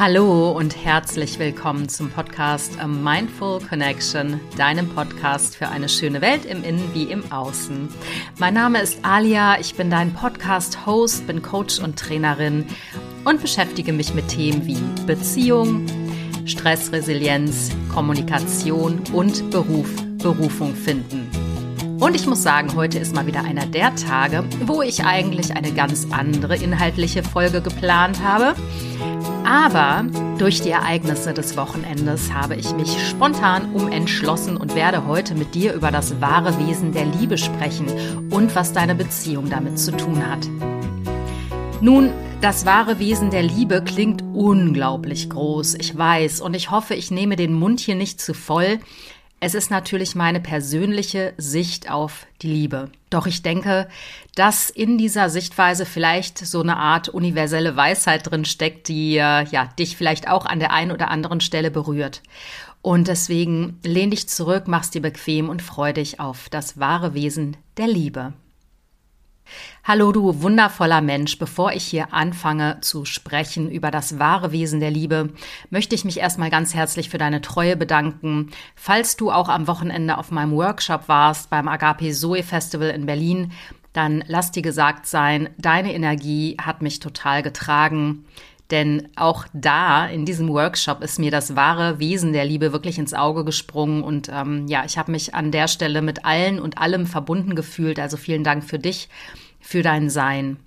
Hallo und herzlich willkommen zum Podcast A Mindful Connection, deinem Podcast für eine schöne Welt im Innen wie im Außen. Mein Name ist Alia, ich bin dein Podcast-Host, bin Coach und Trainerin und beschäftige mich mit Themen wie Beziehung, Stressresilienz, Kommunikation und Beruf, Berufung finden. Und ich muss sagen, heute ist mal wieder einer der Tage, wo ich eigentlich eine ganz andere inhaltliche Folge geplant habe. Aber durch die Ereignisse des Wochenendes habe ich mich spontan umentschlossen und werde heute mit dir über das wahre Wesen der Liebe sprechen und was deine Beziehung damit zu tun hat. Nun, das wahre Wesen der Liebe klingt unglaublich groß, ich weiß, und ich hoffe, ich nehme den Mund hier nicht zu voll. Es ist natürlich meine persönliche Sicht auf die Liebe. Doch ich denke, dass in dieser Sichtweise vielleicht so eine Art universelle Weisheit drin steckt, die äh, ja dich vielleicht auch an der einen oder anderen Stelle berührt. Und deswegen lehn dich zurück, mach's dir bequem und freu dich auf das wahre Wesen der Liebe. Hallo du wundervoller Mensch, bevor ich hier anfange zu sprechen über das wahre Wesen der Liebe, möchte ich mich erstmal ganz herzlich für deine Treue bedanken. Falls du auch am Wochenende auf meinem Workshop warst beim Agape Zoe Festival in Berlin, dann lass dir gesagt sein, deine Energie hat mich total getragen. Denn auch da, in diesem Workshop, ist mir das wahre Wesen der Liebe wirklich ins Auge gesprungen. Und ähm, ja, ich habe mich an der Stelle mit allen und allem verbunden gefühlt. Also vielen Dank für dich, für dein Sein.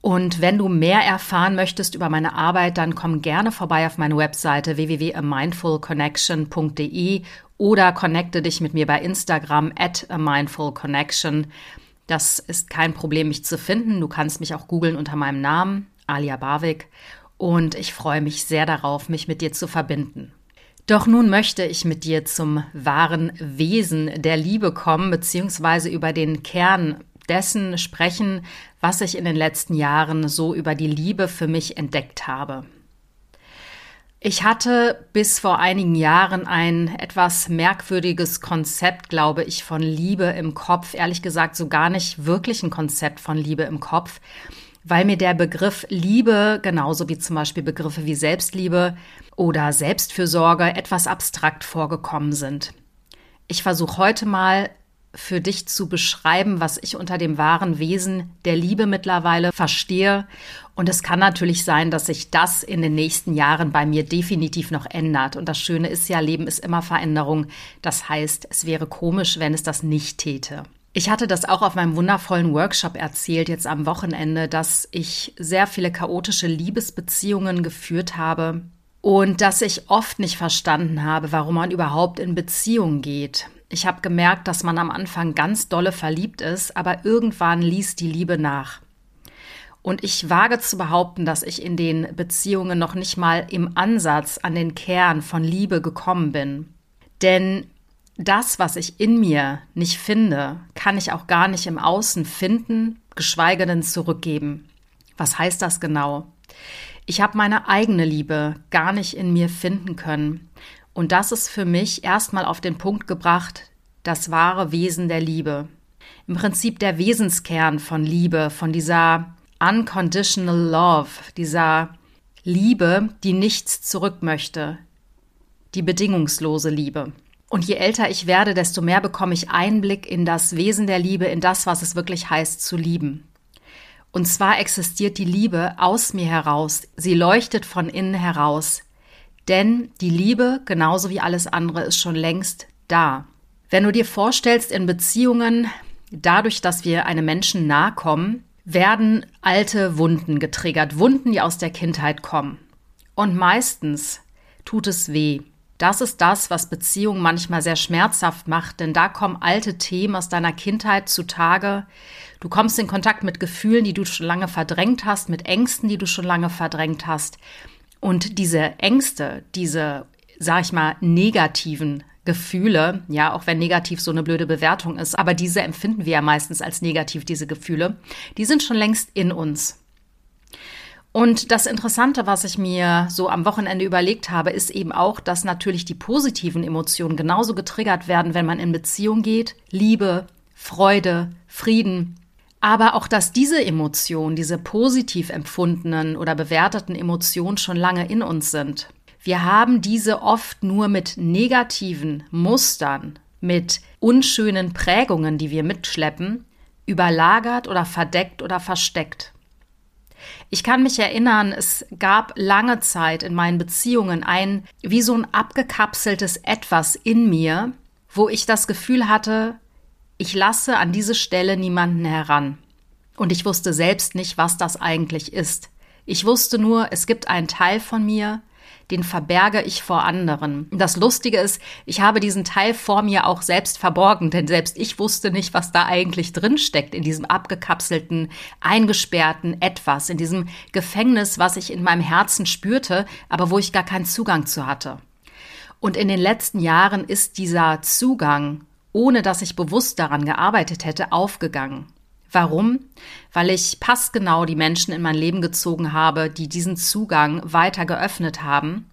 Und wenn du mehr erfahren möchtest über meine Arbeit, dann komm gerne vorbei auf meine Webseite www.amindfulconnection.de oder connecte dich mit mir bei Instagram at a mindful connection. Das ist kein Problem, mich zu finden. Du kannst mich auch googeln unter meinem Namen. Alia Barwick, und ich freue mich sehr darauf, mich mit dir zu verbinden. Doch nun möchte ich mit dir zum wahren Wesen der Liebe kommen, beziehungsweise über den Kern dessen sprechen, was ich in den letzten Jahren so über die Liebe für mich entdeckt habe. Ich hatte bis vor einigen Jahren ein etwas merkwürdiges Konzept, glaube ich, von Liebe im Kopf. Ehrlich gesagt, so gar nicht wirklich ein Konzept von Liebe im Kopf weil mir der Begriff Liebe, genauso wie zum Beispiel Begriffe wie Selbstliebe oder Selbstfürsorge, etwas abstrakt vorgekommen sind. Ich versuche heute mal für dich zu beschreiben, was ich unter dem wahren Wesen der Liebe mittlerweile verstehe. Und es kann natürlich sein, dass sich das in den nächsten Jahren bei mir definitiv noch ändert. Und das Schöne ist ja, Leben ist immer Veränderung. Das heißt, es wäre komisch, wenn es das nicht täte. Ich hatte das auch auf meinem wundervollen Workshop erzählt, jetzt am Wochenende, dass ich sehr viele chaotische Liebesbeziehungen geführt habe und dass ich oft nicht verstanden habe, warum man überhaupt in Beziehungen geht. Ich habe gemerkt, dass man am Anfang ganz dolle verliebt ist, aber irgendwann ließ die Liebe nach. Und ich wage zu behaupten, dass ich in den Beziehungen noch nicht mal im Ansatz an den Kern von Liebe gekommen bin. Denn das, was ich in mir nicht finde, kann ich auch gar nicht im Außen finden, geschweige denn zurückgeben. Was heißt das genau? Ich habe meine eigene Liebe gar nicht in mir finden können. Und das ist für mich erstmal auf den Punkt gebracht, das wahre Wesen der Liebe. Im Prinzip der Wesenskern von Liebe, von dieser unconditional love, dieser Liebe, die nichts zurück möchte, die bedingungslose Liebe. Und je älter ich werde, desto mehr bekomme ich Einblick in das Wesen der Liebe, in das, was es wirklich heißt zu lieben. Und zwar existiert die Liebe aus mir heraus, sie leuchtet von innen heraus. Denn die Liebe, genauso wie alles andere, ist schon längst da. Wenn du dir vorstellst, in Beziehungen, dadurch, dass wir einem Menschen nahe kommen, werden alte Wunden getriggert, Wunden, die aus der Kindheit kommen. Und meistens tut es weh. Das ist das, was Beziehungen manchmal sehr schmerzhaft macht, denn da kommen alte Themen aus deiner Kindheit zutage. Du kommst in Kontakt mit Gefühlen, die du schon lange verdrängt hast, mit Ängsten, die du schon lange verdrängt hast. Und diese Ängste, diese, sag ich mal, negativen Gefühle, ja, auch wenn negativ so eine blöde Bewertung ist, aber diese empfinden wir ja meistens als negativ, diese Gefühle, die sind schon längst in uns. Und das Interessante, was ich mir so am Wochenende überlegt habe, ist eben auch, dass natürlich die positiven Emotionen genauso getriggert werden, wenn man in Beziehung geht. Liebe, Freude, Frieden. Aber auch, dass diese Emotionen, diese positiv empfundenen oder bewerteten Emotionen schon lange in uns sind. Wir haben diese oft nur mit negativen Mustern, mit unschönen Prägungen, die wir mitschleppen, überlagert oder verdeckt oder versteckt. Ich kann mich erinnern, es gab lange Zeit in meinen Beziehungen ein wie so ein abgekapseltes Etwas in mir, wo ich das Gefühl hatte, ich lasse an diese Stelle niemanden heran. Und ich wusste selbst nicht, was das eigentlich ist. Ich wusste nur, es gibt einen Teil von mir, den verberge ich vor anderen. Das Lustige ist, ich habe diesen Teil vor mir auch selbst verborgen, denn selbst ich wusste nicht, was da eigentlich drin steckt in diesem abgekapselten, eingesperrten Etwas, in diesem Gefängnis, was ich in meinem Herzen spürte, aber wo ich gar keinen Zugang zu hatte. Und in den letzten Jahren ist dieser Zugang, ohne dass ich bewusst daran gearbeitet hätte, aufgegangen. Warum? Weil ich passgenau die Menschen in mein Leben gezogen habe, die diesen Zugang weiter geöffnet haben.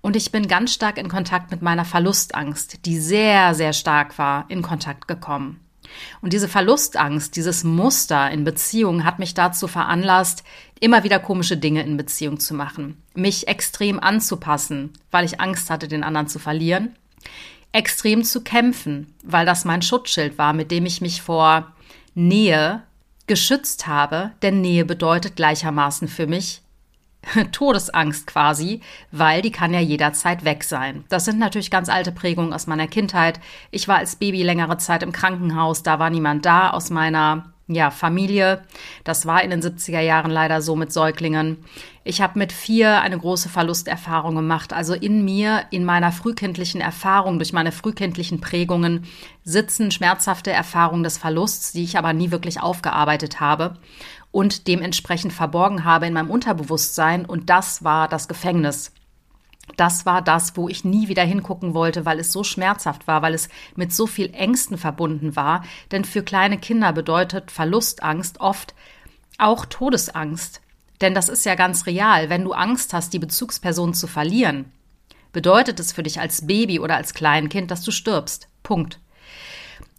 Und ich bin ganz stark in Kontakt mit meiner Verlustangst, die sehr, sehr stark war, in Kontakt gekommen. Und diese Verlustangst, dieses Muster in Beziehungen hat mich dazu veranlasst, immer wieder komische Dinge in Beziehung zu machen, mich extrem anzupassen, weil ich Angst hatte, den anderen zu verlieren, extrem zu kämpfen, weil das mein Schutzschild war, mit dem ich mich vor Nähe geschützt habe, denn Nähe bedeutet gleichermaßen für mich Todesangst quasi, weil die kann ja jederzeit weg sein. Das sind natürlich ganz alte Prägungen aus meiner Kindheit. Ich war als Baby längere Zeit im Krankenhaus, da war niemand da aus meiner ja, Familie. Das war in den 70er Jahren leider so mit Säuglingen. Ich habe mit vier eine große Verlusterfahrung gemacht. Also in mir, in meiner frühkindlichen Erfahrung, durch meine frühkindlichen Prägungen sitzen schmerzhafte Erfahrungen des Verlusts, die ich aber nie wirklich aufgearbeitet habe und dementsprechend verborgen habe in meinem Unterbewusstsein. Und das war das Gefängnis das war das, wo ich nie wieder hingucken wollte, weil es so schmerzhaft war, weil es mit so viel Ängsten verbunden war. Denn für kleine Kinder bedeutet Verlustangst oft auch Todesangst. Denn das ist ja ganz real. Wenn du Angst hast, die Bezugsperson zu verlieren, bedeutet es für dich als Baby oder als Kleinkind, dass du stirbst. Punkt.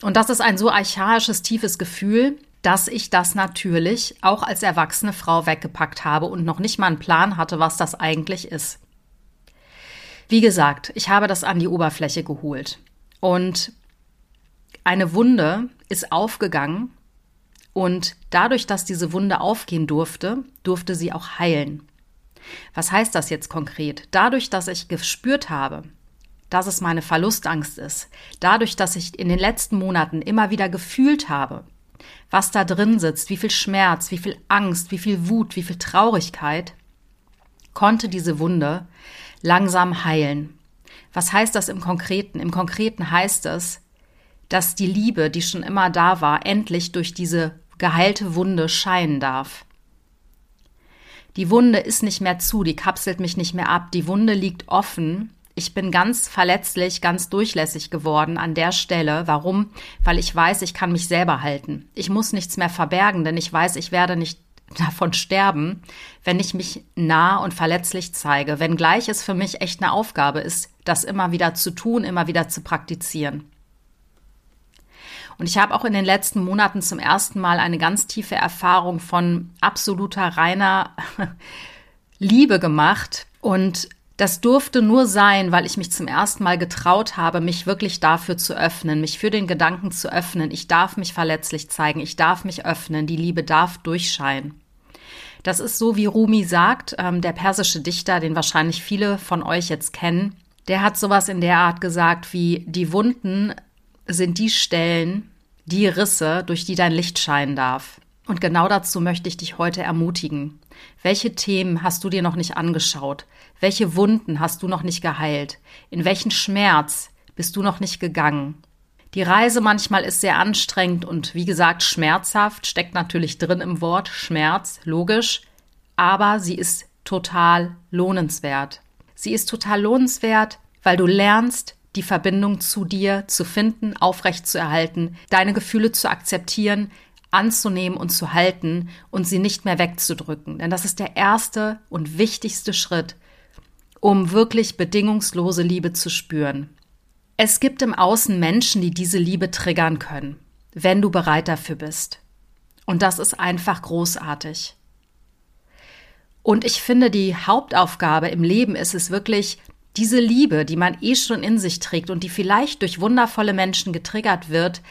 Und das ist ein so archaisches, tiefes Gefühl, dass ich das natürlich auch als erwachsene Frau weggepackt habe und noch nicht mal einen Plan hatte, was das eigentlich ist. Wie gesagt, ich habe das an die Oberfläche geholt. Und eine Wunde ist aufgegangen und dadurch, dass diese Wunde aufgehen durfte, durfte sie auch heilen. Was heißt das jetzt konkret? Dadurch, dass ich gespürt habe, dass es meine Verlustangst ist, dadurch, dass ich in den letzten Monaten immer wieder gefühlt habe, was da drin sitzt, wie viel Schmerz, wie viel Angst, wie viel Wut, wie viel Traurigkeit, konnte diese Wunde langsam heilen. Was heißt das im Konkreten? Im Konkreten heißt es, dass die Liebe, die schon immer da war, endlich durch diese geheilte Wunde scheinen darf. Die Wunde ist nicht mehr zu, die kapselt mich nicht mehr ab, die Wunde liegt offen. Ich bin ganz verletzlich, ganz durchlässig geworden an der Stelle. Warum? Weil ich weiß, ich kann mich selber halten. Ich muss nichts mehr verbergen, denn ich weiß, ich werde nicht davon sterben, wenn ich mich nah und verletzlich zeige, wenngleich es für mich echt eine Aufgabe ist, das immer wieder zu tun, immer wieder zu praktizieren. Und ich habe auch in den letzten Monaten zum ersten Mal eine ganz tiefe Erfahrung von absoluter reiner Liebe gemacht und das durfte nur sein, weil ich mich zum ersten Mal getraut habe, mich wirklich dafür zu öffnen, mich für den Gedanken zu öffnen. Ich darf mich verletzlich zeigen, ich darf mich öffnen, die Liebe darf durchscheinen. Das ist so, wie Rumi sagt, ähm, der persische Dichter, den wahrscheinlich viele von euch jetzt kennen. Der hat sowas in der Art gesagt wie, die Wunden sind die Stellen, die Risse, durch die dein Licht scheinen darf. Und genau dazu möchte ich dich heute ermutigen. Welche Themen hast du dir noch nicht angeschaut? Welche Wunden hast du noch nicht geheilt? In welchen Schmerz bist du noch nicht gegangen? Die Reise manchmal ist sehr anstrengend und wie gesagt schmerzhaft, steckt natürlich drin im Wort Schmerz, logisch, aber sie ist total lohnenswert. Sie ist total lohnenswert, weil du lernst, die Verbindung zu dir zu finden, aufrecht zu erhalten, deine Gefühle zu akzeptieren, anzunehmen und zu halten und sie nicht mehr wegzudrücken. Denn das ist der erste und wichtigste Schritt, um wirklich bedingungslose Liebe zu spüren. Es gibt im Außen Menschen, die diese Liebe triggern können, wenn du bereit dafür bist. Und das ist einfach großartig. Und ich finde, die Hauptaufgabe im Leben ist es wirklich, diese Liebe, die man eh schon in sich trägt und die vielleicht durch wundervolle Menschen getriggert wird,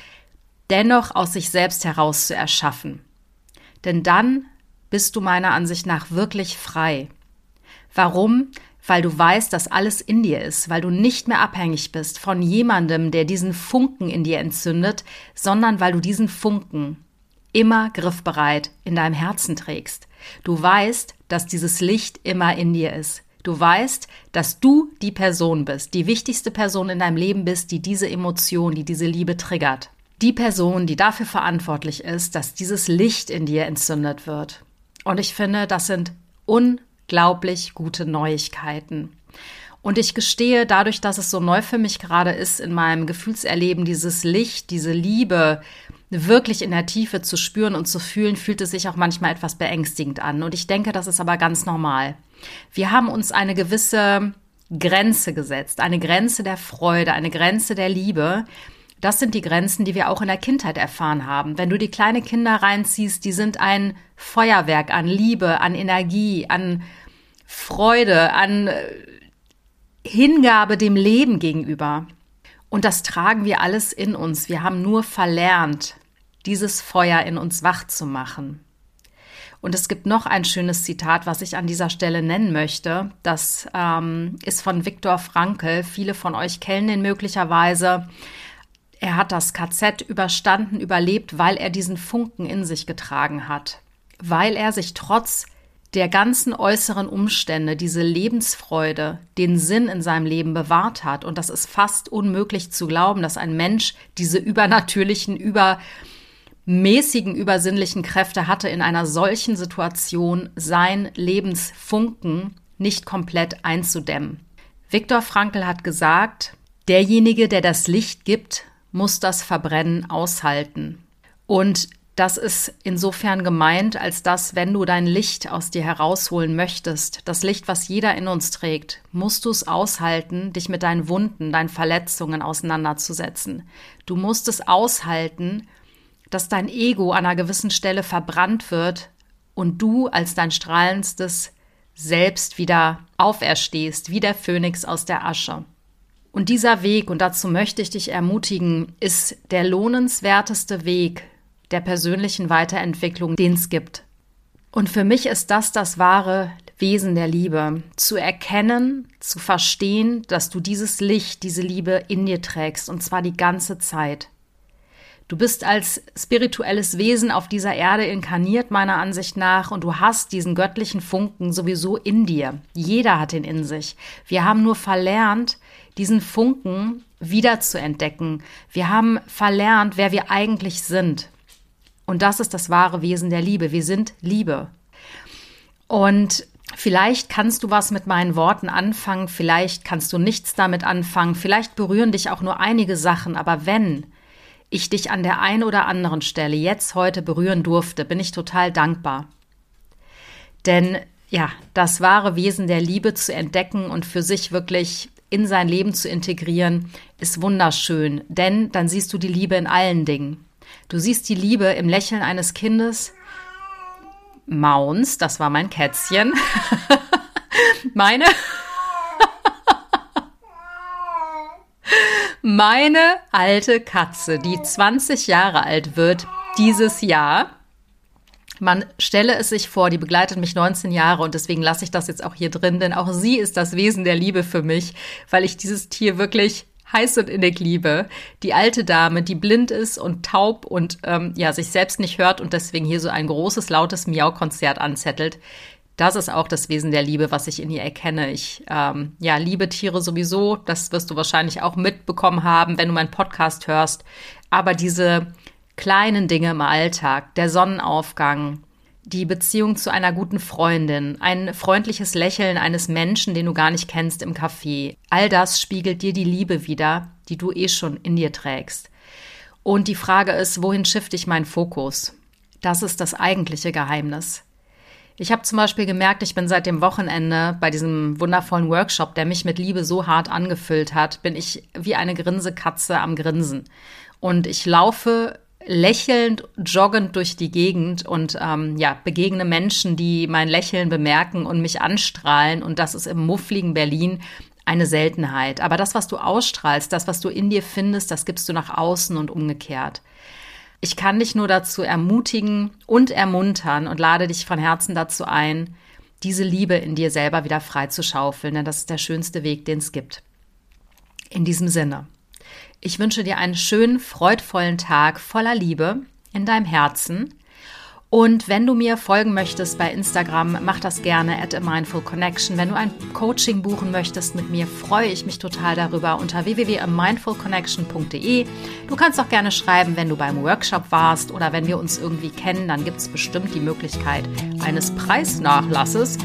dennoch aus sich selbst heraus zu erschaffen. Denn dann bist du meiner Ansicht nach wirklich frei. Warum? Weil du weißt, dass alles in dir ist, weil du nicht mehr abhängig bist von jemandem, der diesen Funken in dir entzündet, sondern weil du diesen Funken immer griffbereit in deinem Herzen trägst. Du weißt, dass dieses Licht immer in dir ist. Du weißt, dass du die Person bist, die wichtigste Person in deinem Leben bist, die diese Emotion, die diese Liebe triggert. Die Person, die dafür verantwortlich ist, dass dieses Licht in dir entzündet wird. Und ich finde, das sind unglaublich gute Neuigkeiten. Und ich gestehe, dadurch, dass es so neu für mich gerade ist in meinem Gefühlserleben, dieses Licht, diese Liebe wirklich in der Tiefe zu spüren und zu fühlen, fühlt es sich auch manchmal etwas beängstigend an. Und ich denke, das ist aber ganz normal. Wir haben uns eine gewisse Grenze gesetzt, eine Grenze der Freude, eine Grenze der Liebe. Das sind die Grenzen, die wir auch in der Kindheit erfahren haben. Wenn du die kleine Kinder reinziehst, die sind ein Feuerwerk an Liebe, an Energie, an Freude, an äh, Hingabe dem Leben gegenüber. Und das tragen wir alles in uns. Wir haben nur verlernt, dieses Feuer in uns wach zu machen. Und es gibt noch ein schönes Zitat, was ich an dieser Stelle nennen möchte. Das ähm, ist von Viktor Frankl. Viele von euch kennen ihn möglicherweise. Er hat das KZ überstanden, überlebt, weil er diesen Funken in sich getragen hat, weil er sich trotz der ganzen äußeren Umstände diese Lebensfreude, den Sinn in seinem Leben bewahrt hat. Und das ist fast unmöglich zu glauben, dass ein Mensch diese übernatürlichen, übermäßigen, übersinnlichen Kräfte hatte, in einer solchen Situation sein Lebensfunken nicht komplett einzudämmen. Viktor Frankl hat gesagt, derjenige, der das Licht gibt, muss das Verbrennen aushalten. Und das ist insofern gemeint, als dass, wenn du dein Licht aus dir herausholen möchtest, das Licht, was jeder in uns trägt, musst du es aushalten, dich mit deinen Wunden, deinen Verletzungen auseinanderzusetzen. Du musst es aushalten, dass dein Ego an einer gewissen Stelle verbrannt wird und du als dein strahlendstes Selbst wieder auferstehst, wie der Phönix aus der Asche. Und dieser Weg, und dazu möchte ich dich ermutigen, ist der lohnenswerteste Weg, der persönlichen Weiterentwicklung, den es gibt. Und für mich ist das das wahre Wesen der Liebe, zu erkennen, zu verstehen, dass du dieses Licht, diese Liebe in dir trägst, und zwar die ganze Zeit. Du bist als spirituelles Wesen auf dieser Erde inkarniert, meiner Ansicht nach, und du hast diesen göttlichen Funken sowieso in dir. Jeder hat ihn in sich. Wir haben nur verlernt, diesen Funken wieder zu entdecken. Wir haben verlernt, wer wir eigentlich sind. Und das ist das wahre Wesen der Liebe. Wir sind Liebe. Und vielleicht kannst du was mit meinen Worten anfangen, vielleicht kannst du nichts damit anfangen, vielleicht berühren dich auch nur einige Sachen, aber wenn ich dich an der einen oder anderen Stelle jetzt heute berühren durfte, bin ich total dankbar. Denn ja, das wahre Wesen der Liebe zu entdecken und für sich wirklich in sein Leben zu integrieren, ist wunderschön, denn dann siehst du die Liebe in allen Dingen. Du siehst die Liebe im Lächeln eines Kindes. Mauns, das war mein Kätzchen. Meine. Meine alte Katze, die 20 Jahre alt wird dieses Jahr. Man stelle es sich vor, die begleitet mich 19 Jahre und deswegen lasse ich das jetzt auch hier drin, denn auch sie ist das Wesen der Liebe für mich, weil ich dieses Tier wirklich heiß und innig liebe. Die alte Dame, die blind ist und taub und ähm, ja sich selbst nicht hört und deswegen hier so ein großes, lautes Miau-Konzert anzettelt. Das ist auch das Wesen der Liebe, was ich in ihr erkenne. Ich ähm, ja liebe Tiere sowieso. Das wirst du wahrscheinlich auch mitbekommen haben, wenn du meinen Podcast hörst. Aber diese kleinen Dinge im Alltag, der Sonnenaufgang, die Beziehung zu einer guten Freundin, ein freundliches Lächeln eines Menschen, den du gar nicht kennst im Café. All das spiegelt dir die Liebe wider, die du eh schon in dir trägst. Und die Frage ist, wohin shifte ich meinen Fokus? Das ist das eigentliche Geheimnis. Ich habe zum Beispiel gemerkt, ich bin seit dem Wochenende bei diesem wundervollen Workshop, der mich mit Liebe so hart angefüllt hat, bin ich wie eine Grinsekatze am Grinsen. Und ich laufe lächelnd, joggend durch die Gegend und ähm, ja, begegne Menschen, die mein Lächeln bemerken und mich anstrahlen. Und das ist im muffligen Berlin eine Seltenheit. Aber das, was du ausstrahlst, das, was du in dir findest, das gibst du nach außen und umgekehrt. Ich kann dich nur dazu ermutigen und ermuntern und lade dich von Herzen dazu ein, diese Liebe in dir selber wieder freizuschaufeln, denn das ist der schönste Weg, den es gibt. In diesem Sinne, ich wünsche dir einen schönen, freudvollen Tag voller Liebe in deinem Herzen und wenn du mir folgen möchtest bei Instagram, mach das gerne at a mindful connection. Wenn du ein Coaching buchen möchtest mit mir, freue ich mich total darüber unter www.mindfulconnection.de. Du kannst auch gerne schreiben, wenn du beim Workshop warst oder wenn wir uns irgendwie kennen, dann gibt es bestimmt die Möglichkeit eines Preisnachlasses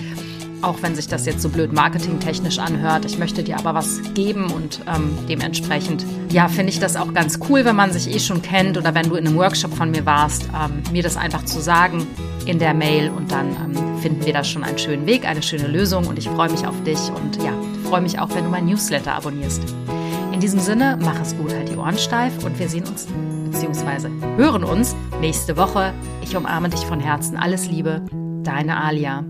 auch wenn sich das jetzt so blöd marketingtechnisch anhört. Ich möchte dir aber was geben und ähm, dementsprechend, ja, finde ich das auch ganz cool, wenn man sich eh schon kennt oder wenn du in einem Workshop von mir warst, ähm, mir das einfach zu sagen in der Mail und dann ähm, finden wir da schon einen schönen Weg, eine schöne Lösung und ich freue mich auf dich und ja, freue mich auch, wenn du mein Newsletter abonnierst. In diesem Sinne, mach es gut, halt die Ohren steif und wir sehen uns bzw. hören uns nächste Woche. Ich umarme dich von Herzen. Alles Liebe, deine Alia.